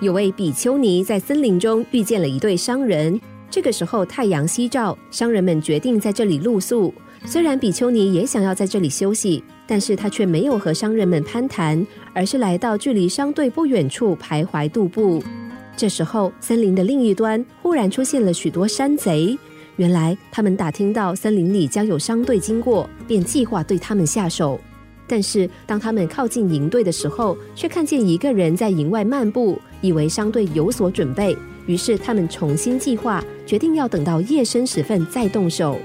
有位比丘尼在森林中遇见了一对商人。这个时候太阳西照，商人们决定在这里露宿。虽然比丘尼也想要在这里休息，但是他却没有和商人们攀谈，而是来到距离商队不远处徘徊踱步。这时候，森林的另一端忽然出现了许多山贼。原来，他们打听到森林里将有商队经过，便计划对他们下手。但是，当他们靠近营队的时候，却看见一个人在营外漫步，以为商队有所准备，于是他们重新计划，决定要等到夜深时分再动手。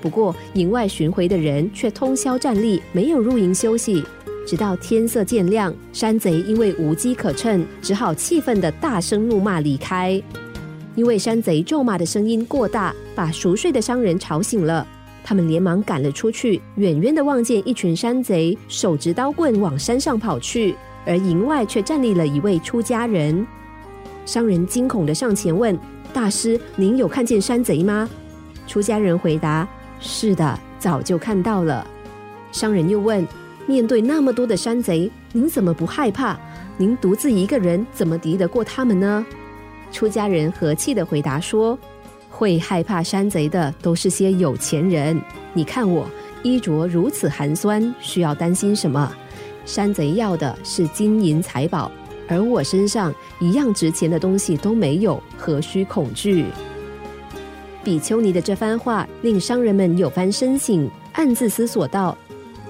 不过，营外巡回的人却通宵站立，没有入营休息，直到天色渐亮，山贼因为无机可乘，只好气愤的大声怒骂离开。因为山贼咒骂的声音过大，把熟睡的商人吵醒了。他们连忙赶了出去，远远的望见一群山贼手执刀棍往山上跑去，而营外却站立了一位出家人。商人惊恐的上前问：“大师，您有看见山贼吗？”出家人回答：“是的，早就看到了。”商人又问：“面对那么多的山贼，您怎么不害怕？您独自一个人，怎么敌得过他们呢？”出家人和气的回答说。会害怕山贼的都是些有钱人。你看我衣着如此寒酸，需要担心什么？山贼要的是金银财宝，而我身上一样值钱的东西都没有，何须恐惧？比丘尼的这番话令商人们有番深省，暗自思索道：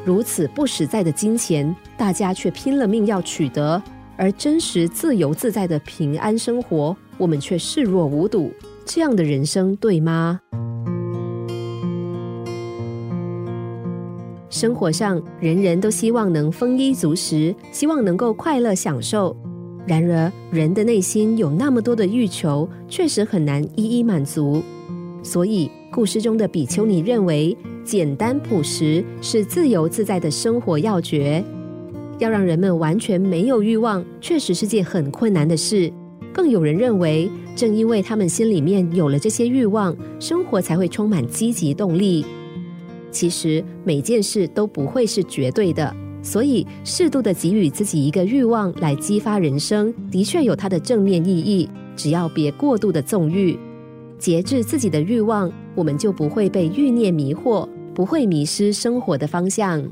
如此不实在的金钱，大家却拼了命要取得，而真实自由自在的平安生活，我们却视若无睹。这样的人生对吗？生活上，人人都希望能丰衣足食，希望能够快乐享受。然而，人的内心有那么多的欲求，确实很难一一满足。所以，故事中的比丘尼认为，简单朴实是自由自在的生活要诀。要让人们完全没有欲望，确实是件很困难的事。更有人认为，正因为他们心里面有了这些欲望，生活才会充满积极动力。其实每件事都不会是绝对的，所以适度的给予自己一个欲望来激发人生，的确有它的正面意义。只要别过度的纵欲，节制自己的欲望，我们就不会被欲念迷惑，不会迷失生活的方向。